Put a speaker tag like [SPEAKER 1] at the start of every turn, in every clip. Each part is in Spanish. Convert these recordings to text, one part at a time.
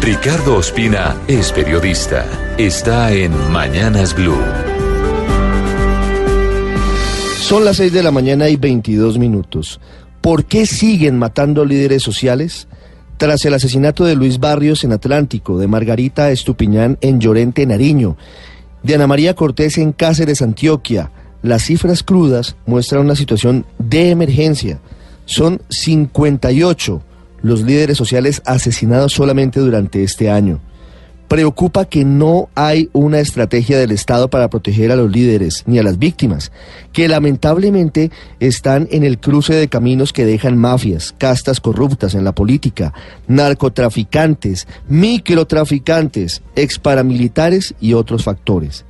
[SPEAKER 1] Ricardo Ospina es periodista. Está en Mañanas Blue.
[SPEAKER 2] Son las 6 de la mañana y 22 minutos. ¿Por qué siguen matando líderes sociales? Tras el asesinato de Luis Barrios en Atlántico, de Margarita Estupiñán en Llorente, Nariño, de Ana María Cortés en Cáceres, Antioquia, las cifras crudas muestran una situación de emergencia. Son 58 los líderes sociales asesinados solamente durante este año. Preocupa que no hay una estrategia del Estado para proteger a los líderes ni a las víctimas, que lamentablemente están en el cruce de caminos que dejan mafias, castas corruptas en la política, narcotraficantes, microtraficantes, exparamilitares y otros factores.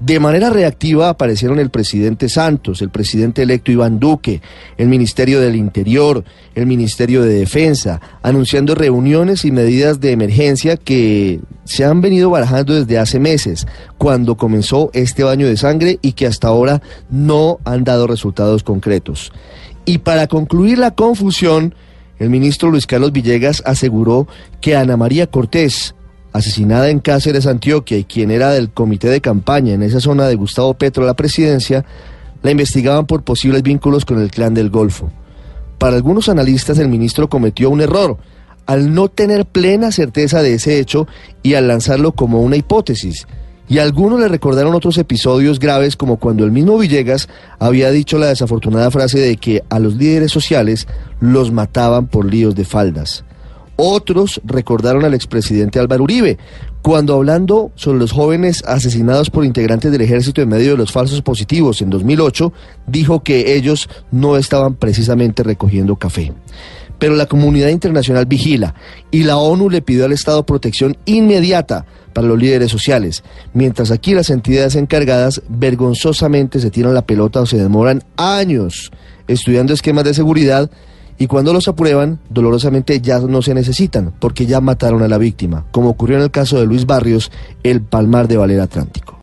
[SPEAKER 2] De manera reactiva aparecieron el presidente Santos, el presidente electo Iván Duque, el Ministerio del Interior, el Ministerio de Defensa, anunciando reuniones y medidas de emergencia que se han venido barajando desde hace meses, cuando comenzó este baño de sangre y que hasta ahora no han dado resultados concretos. Y para concluir la confusión, el ministro Luis Carlos Villegas aseguró que Ana María Cortés, asesinada en Cáceres, Antioquia, y quien era del comité de campaña en esa zona de Gustavo Petro a la presidencia, la investigaban por posibles vínculos con el clan del Golfo. Para algunos analistas el ministro cometió un error al no tener plena certeza de ese hecho y al lanzarlo como una hipótesis. Y algunos le recordaron otros episodios graves como cuando el mismo Villegas había dicho la desafortunada frase de que a los líderes sociales los mataban por líos de faldas. Otros recordaron al expresidente Álvaro Uribe, cuando hablando sobre los jóvenes asesinados por integrantes del ejército en medio de los falsos positivos en 2008, dijo que ellos no estaban precisamente recogiendo café. Pero la comunidad internacional vigila y la ONU le pidió al Estado protección inmediata para los líderes sociales, mientras aquí las entidades encargadas vergonzosamente se tiran la pelota o se demoran años estudiando esquemas de seguridad y cuando los aprueban, dolorosamente ya no se necesitan, porque ya mataron a la víctima, como ocurrió en el caso de Luis Barrios, el Palmar de Valera Atlántico.